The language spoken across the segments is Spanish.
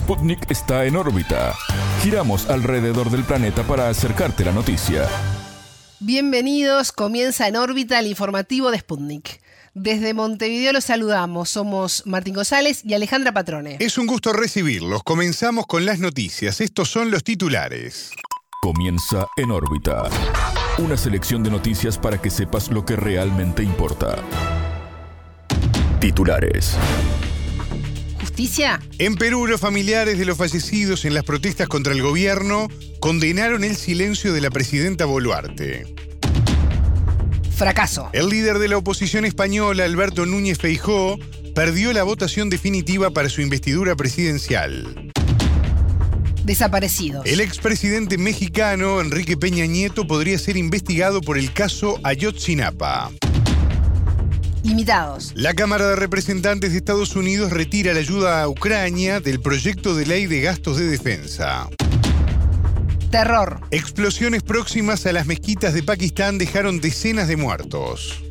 Sputnik está en órbita. Giramos alrededor del planeta para acercarte la noticia. Bienvenidos, comienza en órbita el informativo de Sputnik. Desde Montevideo los saludamos, somos Martín González y Alejandra Patrone. Es un gusto recibirlos. Comenzamos con las noticias. Estos son los titulares. Comienza en órbita. Una selección de noticias para que sepas lo que realmente importa. Titulares. ¿Justicia? En Perú, los familiares de los fallecidos en las protestas contra el gobierno condenaron el silencio de la presidenta Boluarte. Fracaso. El líder de la oposición española, Alberto Núñez Feijó, perdió la votación definitiva para su investidura presidencial. Desaparecidos. El expresidente mexicano, Enrique Peña Nieto, podría ser investigado por el caso Ayotzinapa. Imitados. La Cámara de Representantes de Estados Unidos retira la ayuda a Ucrania del proyecto de ley de gastos de defensa. Terror. Explosiones próximas a las mezquitas de Pakistán dejaron decenas de muertos.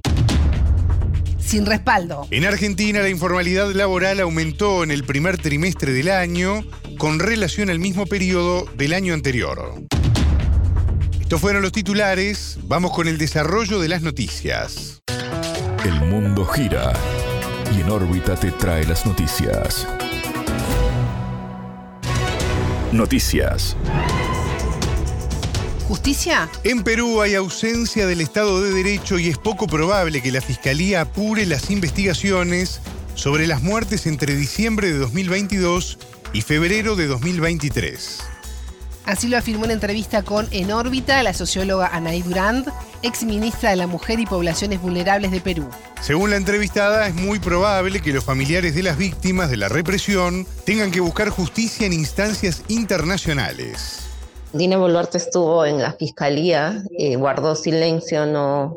Sin respaldo. En Argentina la informalidad laboral aumentó en el primer trimestre del año con relación al mismo periodo del año anterior. Estos fueron los titulares, vamos con el desarrollo de las noticias. El mundo gira y en órbita te trae las noticias. Noticias. ¿Justicia? En Perú hay ausencia del Estado de Derecho y es poco probable que la Fiscalía apure las investigaciones sobre las muertes entre diciembre de 2022 y febrero de 2023. Así lo afirmó en entrevista con En órbita la socióloga Anaí Durand, ex ministra de la Mujer y Poblaciones Vulnerables de Perú. Según la entrevistada, es muy probable que los familiares de las víctimas de la represión tengan que buscar justicia en instancias internacionales. Dina Boluarte estuvo en la fiscalía, eh, guardó silencio, no,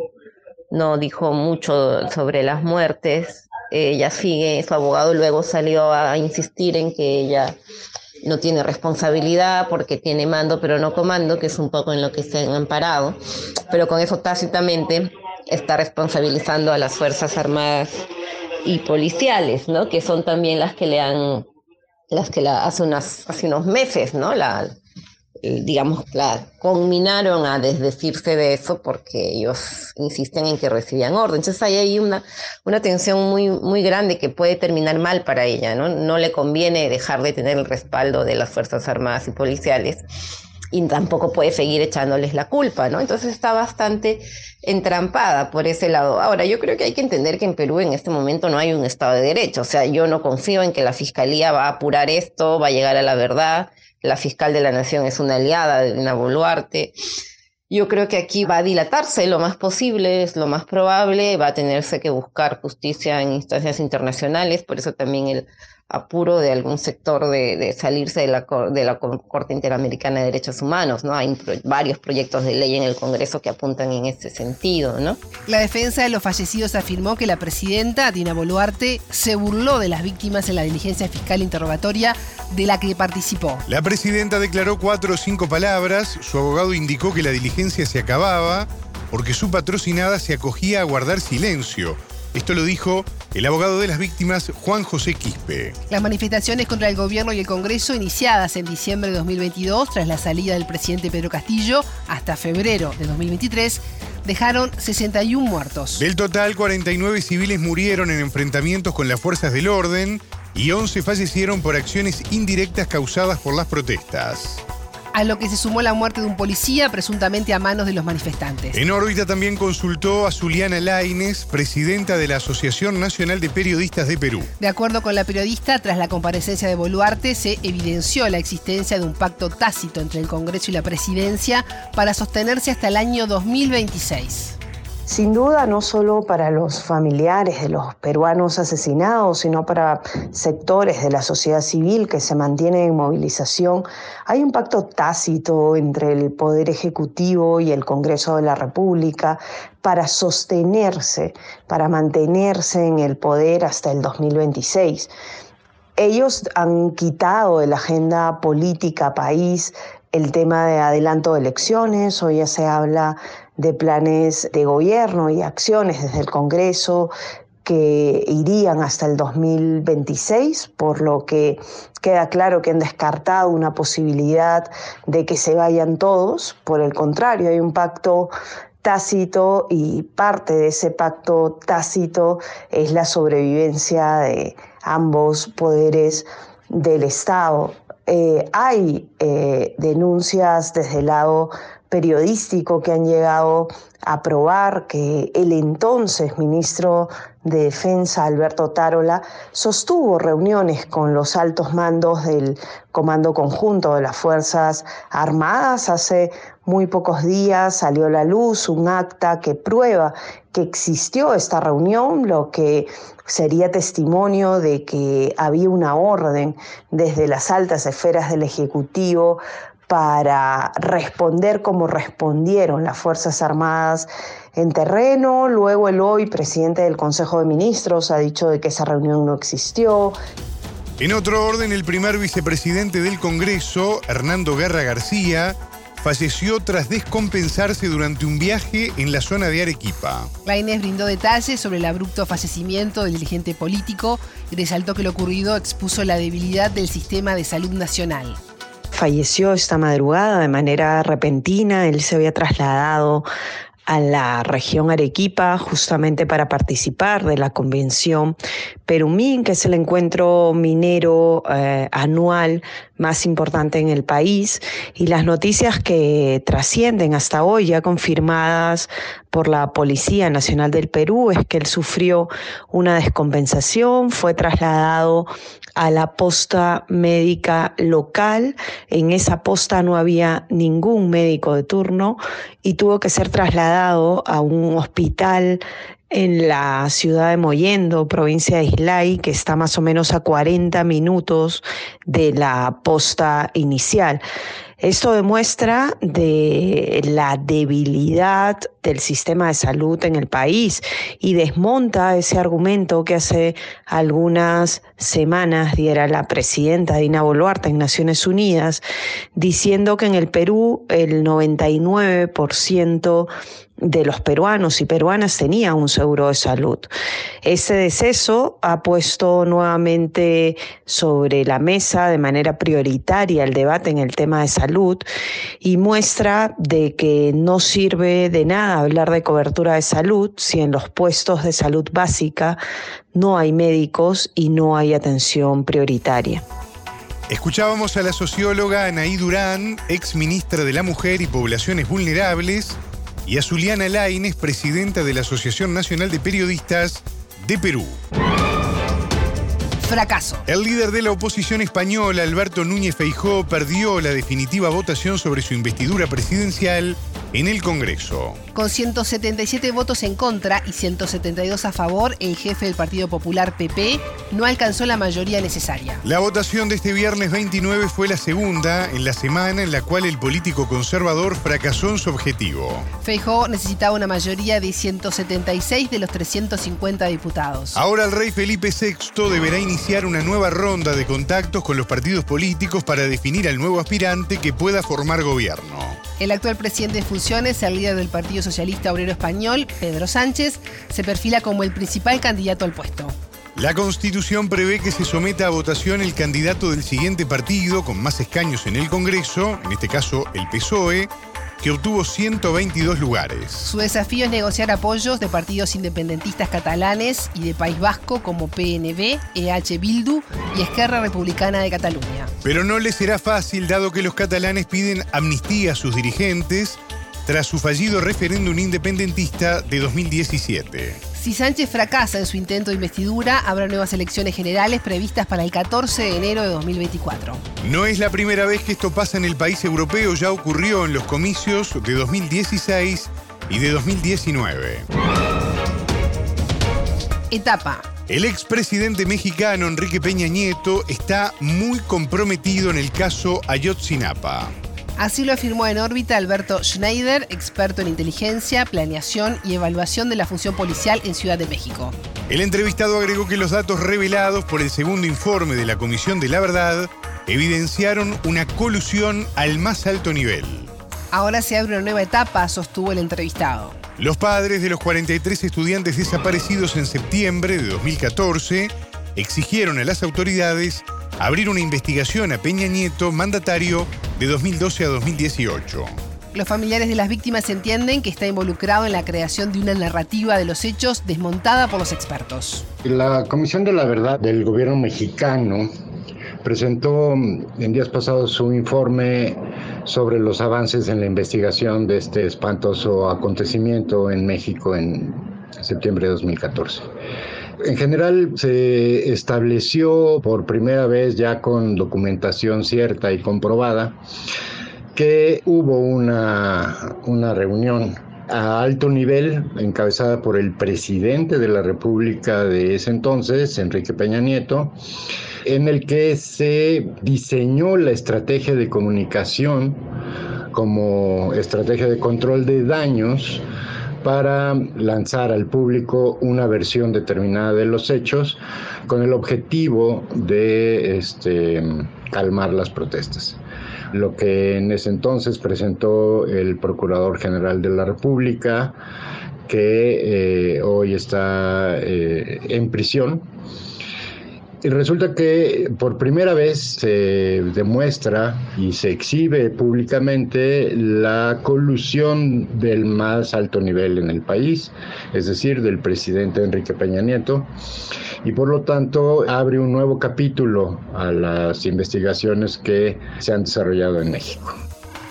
no dijo mucho sobre las muertes. Ella sigue, su abogado luego salió a insistir en que ella no tiene responsabilidad porque tiene mando pero no comando, que es un poco en lo que se han amparado, pero con eso tácitamente está responsabilizando a las Fuerzas Armadas y policiales, ¿no? Que son también las que le han, las que la, hace, unas, hace unos meses, ¿no? La, digamos, la conminaron a desdecirse de eso porque ellos insisten en que recibían orden. Entonces ahí hay una, una tensión muy, muy grande que puede terminar mal para ella, ¿no? No le conviene dejar de tener el respaldo de las Fuerzas Armadas y Policiales y tampoco puede seguir echándoles la culpa, ¿no? Entonces está bastante entrampada por ese lado. Ahora, yo creo que hay que entender que en Perú en este momento no hay un Estado de Derecho, o sea, yo no confío en que la Fiscalía va a apurar esto, va a llegar a la verdad, la fiscal de la Nación es una aliada de Dina Boluarte. Yo creo que aquí va a dilatarse lo más posible, es lo más probable, va a tenerse que buscar justicia en instancias internacionales, por eso también el apuro de algún sector de, salirse de la, de la Corte Interamericana de Derechos Humanos, ¿no? Hay varios proyectos de ley en el Congreso que apuntan en ese sentido, ¿no? La defensa de los fallecidos afirmó que la presidenta, Dina Boluarte, se burló de las víctimas en la diligencia fiscal interrogatoria de la que participó. La presidenta declaró cuatro o cinco palabras, su abogado indicó que la diligencia se acababa porque su patrocinada se acogía a guardar silencio. Esto lo dijo el abogado de las víctimas, Juan José Quispe. Las manifestaciones contra el gobierno y el Congreso, iniciadas en diciembre de 2022 tras la salida del presidente Pedro Castillo hasta febrero de 2023, dejaron 61 muertos. Del total, 49 civiles murieron en enfrentamientos con las fuerzas del orden y 11 fallecieron por acciones indirectas causadas por las protestas a lo que se sumó la muerte de un policía presuntamente a manos de los manifestantes. En órbita también consultó a Zuliana Laines, presidenta de la Asociación Nacional de Periodistas de Perú. De acuerdo con la periodista, tras la comparecencia de Boluarte se evidenció la existencia de un pacto tácito entre el Congreso y la presidencia para sostenerse hasta el año 2026. Sin duda, no solo para los familiares de los peruanos asesinados, sino para sectores de la sociedad civil que se mantienen en movilización, hay un pacto tácito entre el Poder Ejecutivo y el Congreso de la República para sostenerse, para mantenerse en el poder hasta el 2026. Ellos han quitado de la agenda política país el tema de adelanto de elecciones, hoy ya se habla de planes de gobierno y acciones desde el Congreso que irían hasta el 2026, por lo que queda claro que han descartado una posibilidad de que se vayan todos. Por el contrario, hay un pacto tácito y parte de ese pacto tácito es la sobrevivencia de ambos poderes del Estado. Eh, hay eh, denuncias desde el lado periodístico que han llegado a probar que el entonces ministro de Defensa, Alberto Tarola, sostuvo reuniones con los altos mandos del Comando Conjunto de las Fuerzas Armadas. Hace muy pocos días salió a la luz un acta que prueba que existió esta reunión, lo que sería testimonio de que había una orden desde las altas esferas del Ejecutivo para responder como respondieron las Fuerzas Armadas en terreno. Luego el hoy presidente del Consejo de Ministros ha dicho de que esa reunión no existió. En otro orden, el primer vicepresidente del Congreso, Hernando Guerra García, falleció tras descompensarse durante un viaje en la zona de Arequipa. La Inés brindó detalles sobre el abrupto fallecimiento del dirigente político y resaltó que lo ocurrido expuso la debilidad del sistema de salud nacional falleció esta madrugada de manera repentina. Él se había trasladado a la región Arequipa justamente para participar de la convención Perumín, que es el encuentro minero eh, anual más importante en el país y las noticias que trascienden hasta hoy, ya confirmadas por la Policía Nacional del Perú, es que él sufrió una descompensación, fue trasladado a la posta médica local. En esa posta no había ningún médico de turno y tuvo que ser trasladado a un hospital en la ciudad de Moyendo, provincia de Islay, que está más o menos a 40 minutos de la posta inicial. Esto demuestra de la debilidad del sistema de salud en el país y desmonta ese argumento que hace algunas semanas diera la presidenta Dina Boluarte en Naciones Unidas, diciendo que en el Perú el 99% de los peruanos y peruanas tenía un seguro de salud. Ese deceso ha puesto nuevamente sobre la mesa de manera prioritaria el debate en el tema de salud y muestra de que no sirve de nada hablar de cobertura de salud si en los puestos de salud básica no hay médicos y no hay atención prioritaria. Escuchábamos a la socióloga Anaí Durán, ex ministra de la Mujer y Poblaciones Vulnerables, y a Zuliana Laines, presidenta de la Asociación Nacional de Periodistas de Perú. Fracaso. El líder de la oposición española, Alberto Núñez Feijó, perdió la definitiva votación sobre su investidura presidencial en el Congreso. Con 177 votos en contra y 172 a favor, el jefe del Partido Popular PP no alcanzó la mayoría necesaria. La votación de este viernes 29 fue la segunda en la semana en la cual el político conservador fracasó en su objetivo. Feijó necesitaba una mayoría de 176 de los 350 diputados. Ahora el rey Felipe VI deberá iniciar una nueva ronda de contactos con los partidos políticos para definir al nuevo aspirante que pueda formar gobierno. El actual presidente de funciones, el líder del Partido Socialista Obrero Español, Pedro Sánchez, se perfila como el principal candidato al puesto. La Constitución prevé que se someta a votación el candidato del siguiente partido con más escaños en el Congreso, en este caso el PSOE, que obtuvo 122 lugares. Su desafío es negociar apoyos de partidos independentistas catalanes y de País Vasco como PNV, EH Bildu y Esquerra Republicana de Cataluña. Pero no le será fácil dado que los catalanes piden amnistía a sus dirigentes tras su fallido referéndum independentista de 2017. Si Sánchez fracasa en su intento de investidura, habrá nuevas elecciones generales previstas para el 14 de enero de 2024. No es la primera vez que esto pasa en el país europeo, ya ocurrió en los comicios de 2016 y de 2019. Etapa. El expresidente mexicano Enrique Peña Nieto está muy comprometido en el caso Ayotzinapa. Así lo afirmó en órbita Alberto Schneider, experto en inteligencia, planeación y evaluación de la función policial en Ciudad de México. El entrevistado agregó que los datos revelados por el segundo informe de la Comisión de la Verdad evidenciaron una colusión al más alto nivel. Ahora se abre una nueva etapa, sostuvo el entrevistado. Los padres de los 43 estudiantes desaparecidos en septiembre de 2014 exigieron a las autoridades abrir una investigación a Peña Nieto, mandatario de 2012 a 2018. Los familiares de las víctimas entienden que está involucrado en la creación de una narrativa de los hechos desmontada por los expertos. La Comisión de la Verdad del gobierno mexicano presentó en días pasados su informe sobre los avances en la investigación de este espantoso acontecimiento en México en septiembre de 2014. En general se estableció por primera vez ya con documentación cierta y comprobada que hubo una, una reunión a alto nivel encabezada por el presidente de la República de ese entonces, Enrique Peña Nieto, en el que se diseñó la estrategia de comunicación como estrategia de control de daños para lanzar al público una versión determinada de los hechos con el objetivo de este, calmar las protestas. Lo que en ese entonces presentó el Procurador General de la República, que eh, hoy está eh, en prisión y resulta que por primera vez se demuestra y se exhibe públicamente la colusión del más alto nivel en el país, es decir, del presidente Enrique Peña Nieto, y por lo tanto abre un nuevo capítulo a las investigaciones que se han desarrollado en México.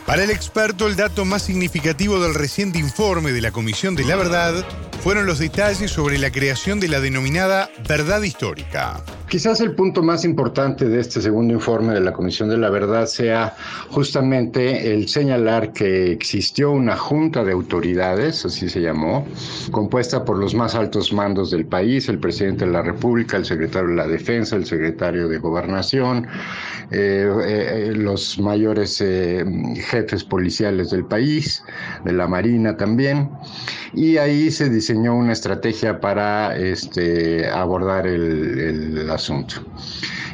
Para el experto, el dato más significativo del reciente informe de la Comisión de la Verdad fueron los detalles sobre la creación de la denominada verdad histórica. Quizás el punto más importante de este segundo informe de la Comisión de la Verdad sea justamente el señalar que existió una junta de autoridades, así se llamó, compuesta por los más altos mandos del país, el presidente de la República, el secretario de la Defensa, el secretario de Gobernación, eh, eh, los mayores eh, jefes policiales del país, de la Marina también, y ahí se diseñó una estrategia para este, abordar el, asunto.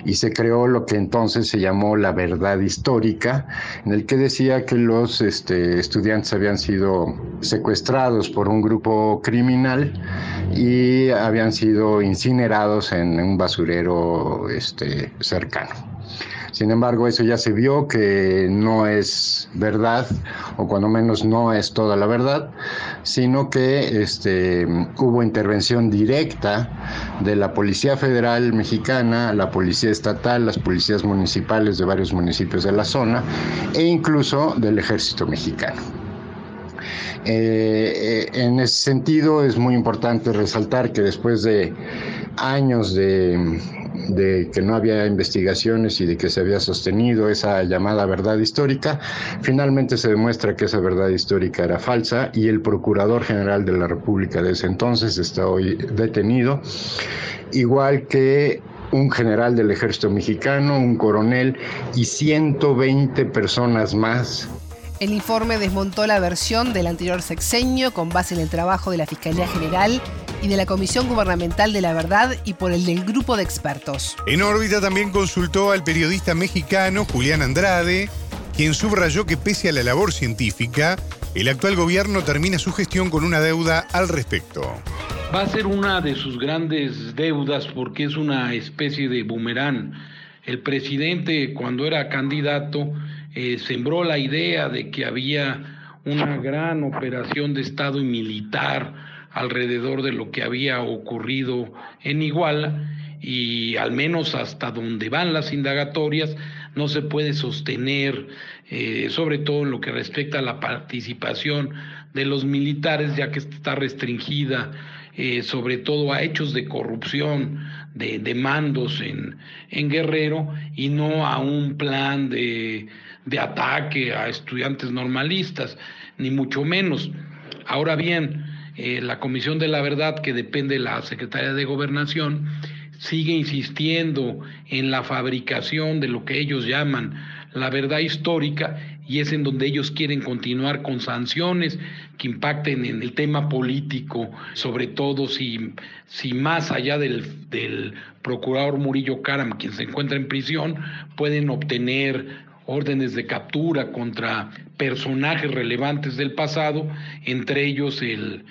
Y se creó lo que entonces se llamó la verdad histórica, en el que decía que los este, estudiantes habían sido secuestrados por un grupo criminal y habían sido incinerados en un basurero este, cercano. Sin embargo, eso ya se vio que no es verdad, o cuando menos no es toda la verdad, sino que este, hubo intervención directa de la Policía Federal Mexicana, la Policía Estatal, las policías municipales de varios municipios de la zona e incluso del Ejército Mexicano. Eh, eh, en ese sentido es muy importante resaltar que después de años de, de que no había investigaciones y de que se había sostenido esa llamada verdad histórica, finalmente se demuestra que esa verdad histórica era falsa y el Procurador General de la República de ese entonces está hoy detenido, igual que un general del ejército mexicano, un coronel y 120 personas más. El informe desmontó la versión del anterior sexenio con base en el trabajo de la Fiscalía General y de la Comisión Gubernamental de la Verdad y por el del grupo de expertos. En órbita también consultó al periodista mexicano Julián Andrade, quien subrayó que pese a la labor científica, el actual gobierno termina su gestión con una deuda al respecto. Va a ser una de sus grandes deudas porque es una especie de boomerang. El presidente cuando era candidato eh, sembró la idea de que había una gran operación de Estado y militar alrededor de lo que había ocurrido en Iguala y al menos hasta donde van las indagatorias no se puede sostener, eh, sobre todo en lo que respecta a la participación de los militares, ya que está restringida eh, sobre todo a hechos de corrupción de, de mandos en, en Guerrero y no a un plan de de ataque a estudiantes normalistas, ni mucho menos. Ahora bien, eh, la Comisión de la Verdad, que depende de la Secretaría de Gobernación, sigue insistiendo en la fabricación de lo que ellos llaman la verdad histórica y es en donde ellos quieren continuar con sanciones que impacten en el tema político, sobre todo si, si más allá del, del procurador Murillo Karam, quien se encuentra en prisión, pueden obtener órdenes de captura contra personajes relevantes del pasado, entre ellos el,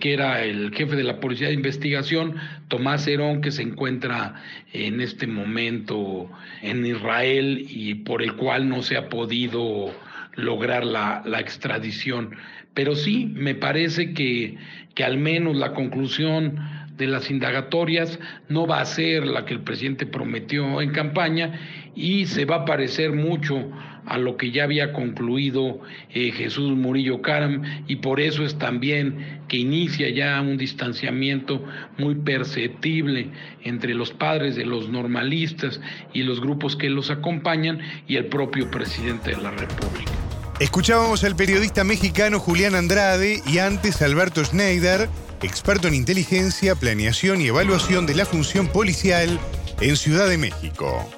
que era el jefe de la Policía de Investigación, Tomás Herón, que se encuentra en este momento en Israel y por el cual no se ha podido lograr la, la extradición. Pero sí, me parece que, que al menos la conclusión de las indagatorias no va a ser la que el presidente prometió en campaña y se va a parecer mucho a lo que ya había concluido eh, Jesús Murillo Caram y por eso es también que inicia ya un distanciamiento muy perceptible entre los padres de los normalistas y los grupos que los acompañan y el propio presidente de la República. Escuchábamos al periodista mexicano Julián Andrade y antes Alberto Schneider experto en inteligencia, planeación y evaluación de la función policial en Ciudad de México.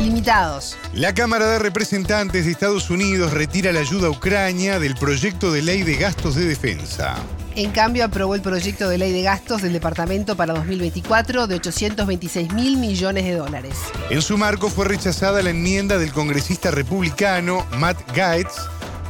Limitados. La Cámara de Representantes de Estados Unidos retira la ayuda a Ucrania del proyecto de ley de gastos de defensa. En cambio, aprobó el proyecto de ley de gastos del departamento para 2024 de 826 mil millones de dólares. En su marco fue rechazada la enmienda del congresista republicano Matt Gaetz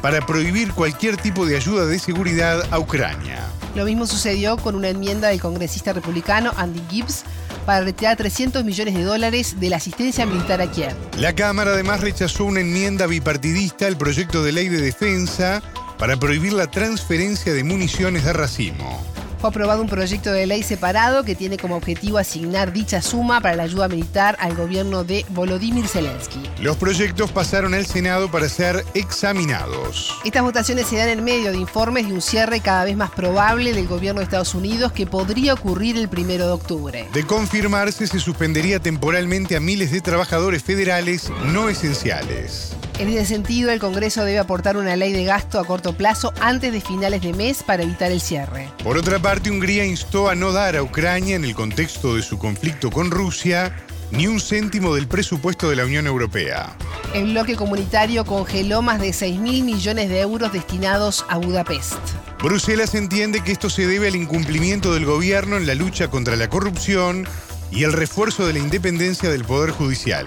para prohibir cualquier tipo de ayuda de seguridad a Ucrania. Lo mismo sucedió con una enmienda del congresista republicano Andy Gibbs para retirar 300 millones de dólares de la asistencia militar a Kiev. La Cámara además rechazó una enmienda bipartidista al proyecto de ley de defensa para prohibir la transferencia de municiones de racimo fue aprobado un proyecto de ley separado que tiene como objetivo asignar dicha suma para la ayuda militar al gobierno de Volodymyr Zelensky. Los proyectos pasaron al Senado para ser examinados. Estas votaciones se dan en medio de informes de un cierre cada vez más probable del gobierno de Estados Unidos que podría ocurrir el primero de octubre. De confirmarse, se suspendería temporalmente a miles de trabajadores federales no esenciales. En ese sentido, el Congreso debe aportar una ley de gasto a corto plazo antes de finales de mes para evitar el cierre. Por otra parte, Hungría instó a no dar a Ucrania, en el contexto de su conflicto con Rusia, ni un céntimo del presupuesto de la Unión Europea. El bloque comunitario congeló más de 6 mil millones de euros destinados a Budapest. Bruselas entiende que esto se debe al incumplimiento del gobierno en la lucha contra la corrupción y el refuerzo de la independencia del Poder Judicial.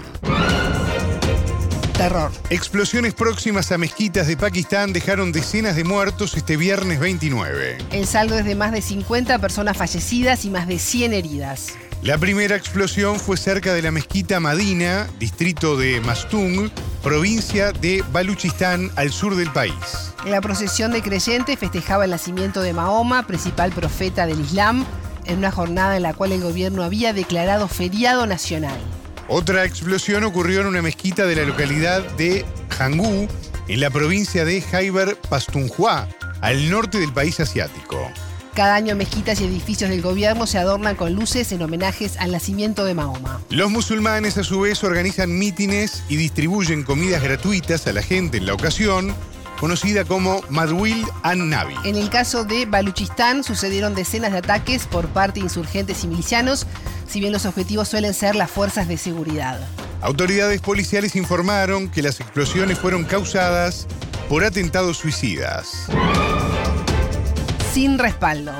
Explosiones próximas a mezquitas de Pakistán dejaron decenas de muertos este viernes 29. El saldo es de más de 50 personas fallecidas y más de 100 heridas. La primera explosión fue cerca de la mezquita Madina, distrito de Mastung, provincia de Baluchistán, al sur del país. La procesión de creyentes festejaba el nacimiento de Mahoma, principal profeta del Islam, en una jornada en la cual el gobierno había declarado feriado nacional. Otra explosión ocurrió en una mezquita de la localidad de Hangú, en la provincia de Khyber Pakhtunkhwa, al norte del país asiático. Cada año mezquitas y edificios del gobierno se adornan con luces en homenajes al nacimiento de Mahoma. Los musulmanes a su vez organizan mítines y distribuyen comidas gratuitas a la gente en la ocasión, conocida como Madwil an-Nabi. En el caso de Baluchistán sucedieron decenas de ataques por parte de insurgentes y milicianos, si bien los objetivos suelen ser las fuerzas de seguridad. Autoridades policiales informaron que las explosiones fueron causadas por atentados suicidas. Sin respaldo.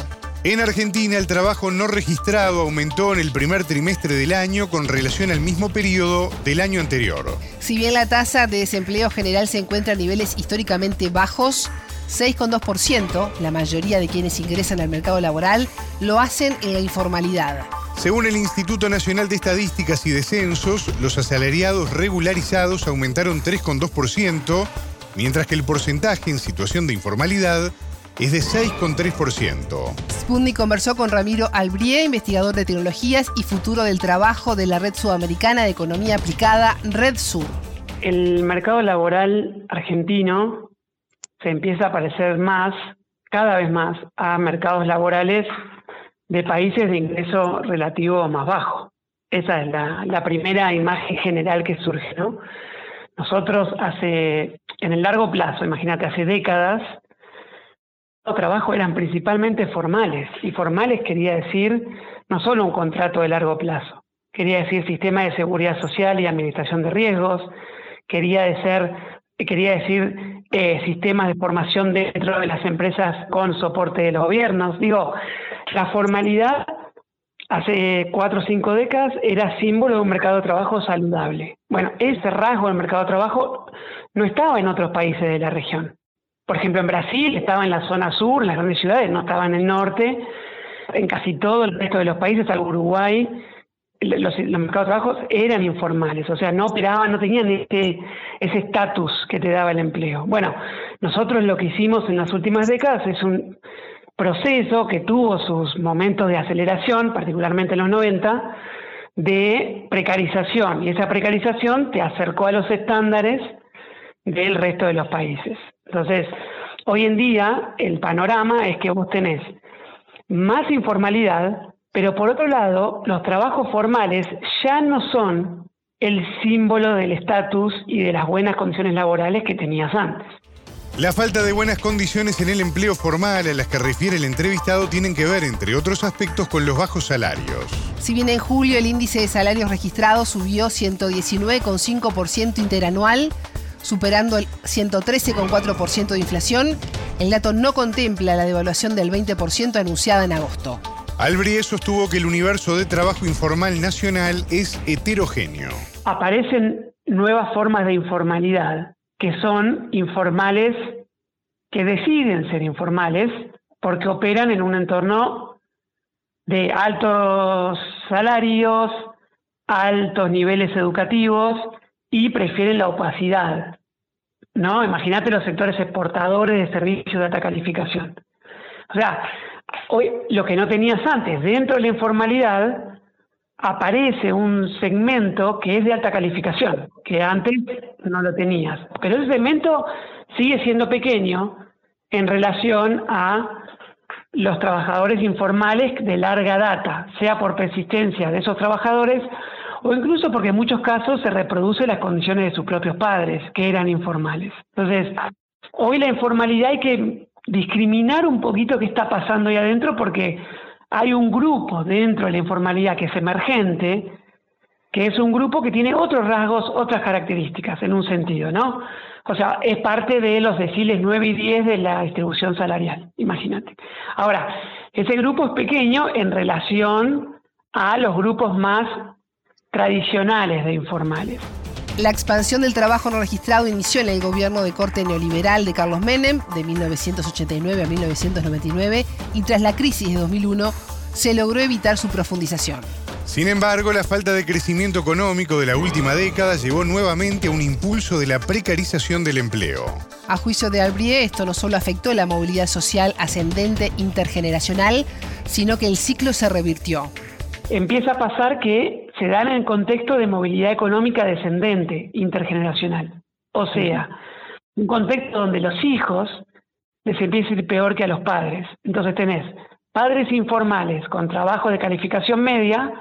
En Argentina, el trabajo no registrado aumentó en el primer trimestre del año con relación al mismo periodo del año anterior. Si bien la tasa de desempleo general se encuentra a niveles históricamente bajos, 6,2%, la mayoría de quienes ingresan al mercado laboral lo hacen en la informalidad. Según el Instituto Nacional de Estadísticas y Descensos, los asalariados regularizados aumentaron 3,2%, mientras que el porcentaje en situación de informalidad es de 6,3%. Spundi conversó con Ramiro Albrie, investigador de tecnologías y futuro del trabajo de la Red Sudamericana de Economía Aplicada, Red Sur. El mercado laboral argentino se empieza a parecer más, cada vez más, a mercados laborales de países de ingreso relativo más bajo. Esa es la, primera imagen general que surge, ¿no? Nosotros hace, en el largo plazo, imagínate, hace décadas, los trabajos eran principalmente formales, y formales quería decir no solo un contrato de largo plazo, quería decir sistema de seguridad social y administración de riesgos, quería decir, quería decir eh, sistemas de formación dentro de las empresas con soporte de los gobiernos. Digo, la formalidad hace cuatro o cinco décadas era símbolo de un mercado de trabajo saludable. Bueno, ese rasgo del mercado de trabajo no estaba en otros países de la región. Por ejemplo, en Brasil estaba en la zona sur, en las grandes ciudades, no estaba en el norte. En casi todo el resto de los países, salvo Uruguay, los, mercados de trabajo eran informales, o sea, no operaban, no tenían ese estatus que te daba el empleo. Bueno, nosotros lo que hicimos en las últimas décadas es un proceso que tuvo sus momentos de aceleración, particularmente en los 90, de precarización, y esa precarización te acercó a los estándares del resto de los países. Entonces, hoy en día el panorama es que vos tenés más informalidad, pero por otro lado, los trabajos formales ya no son el símbolo del estatus y de las buenas condiciones laborales que tenías antes. La falta de buenas condiciones en el empleo formal a las que refiere el entrevistado tienen que ver, entre otros aspectos, con los bajos salarios. Si bien en julio el índice de salarios registrados subió 119,5% interanual, superando el 113,4% de inflación, el dato no contempla la devaluación del 20% anunciada en agosto. Albrie sostuvo que el universo de trabajo informal nacional es heterogéneo. Aparecen nuevas formas de informalidad, que son informales, que deciden ser informales, porque operan en un entorno de altos salarios, altos niveles educativos y prefieren la opacidad. ¿No? Imagínate los sectores exportadores de servicios de alta calificación. O sea, hoy lo que no tenías antes, dentro de la informalidad aparece un segmento que es de alta calificación, que antes no lo tenías. Pero ese segmento sigue siendo pequeño en relación a los trabajadores informales de larga data, sea por persistencia de esos trabajadores o incluso porque en muchos casos se reproduce las condiciones de sus propios padres, que eran informales. Entonces, hoy la informalidad hay que discriminar un poquito qué está pasando ahí adentro porque hay un grupo dentro de la informalidad que es emergente, que es un grupo que tiene otros rasgos, otras características, en un sentido, ¿no? O sea, es parte de los deciles 9 y 10 de la distribución salarial, imagínate. Ahora, ese grupo es pequeño en relación a los grupos más tradicionales de informales. La expansión del trabajo no registrado inició en el gobierno de corte neoliberal de Carlos Menem de 1989 a 1999 y tras la crisis de 2001 se logró evitar su profundización. Sin embargo, la falta de crecimiento económico de la última década llevó nuevamente a un impulso de la precarización del empleo. A juicio de Albrie, esto no solo afectó la movilidad social ascendente intergeneracional, sino que el ciclo se revirtió empieza a pasar que se dan en contexto de movilidad económica descendente, intergeneracional. O sea, un contexto donde los hijos les empieza a ir peor que a los padres. Entonces tenés padres informales con trabajo de calificación media,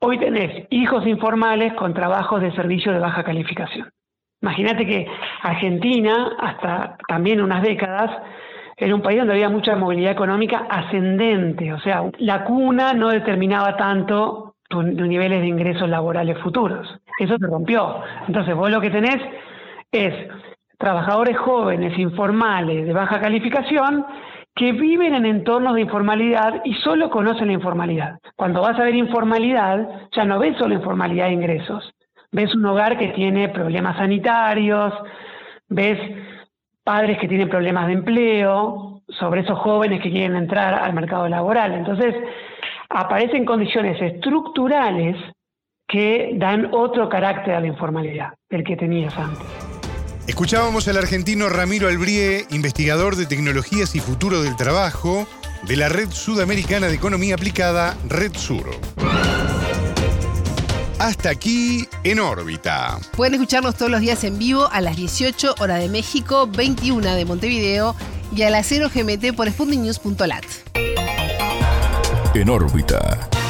hoy tenés hijos informales con trabajos de servicio de baja calificación. Imagínate que Argentina, hasta también unas décadas, era un país donde había mucha movilidad económica ascendente, o sea, la cuna no determinaba tanto tus niveles de ingresos laborales futuros. Eso se rompió. Entonces, vos lo que tenés es trabajadores jóvenes, informales, de baja calificación, que viven en entornos de informalidad y solo conocen la informalidad. Cuando vas a ver informalidad, ya no ves solo informalidad de ingresos, ves un hogar que tiene problemas sanitarios, ves padres que tienen problemas de empleo, sobre esos jóvenes que quieren entrar al mercado laboral. Entonces, aparecen condiciones estructurales que dan otro carácter a la informalidad del que tenías antes. Escuchábamos al argentino Ramiro Albrie, investigador de tecnologías y futuro del trabajo de la Red Sudamericana de Economía Aplicada, Red Sur. Hasta aquí en órbita. Pueden escucharnos todos los días en vivo a las 18 hora de México, 21 de Montevideo y a las 0 GMT por sputniknews.lat. En órbita.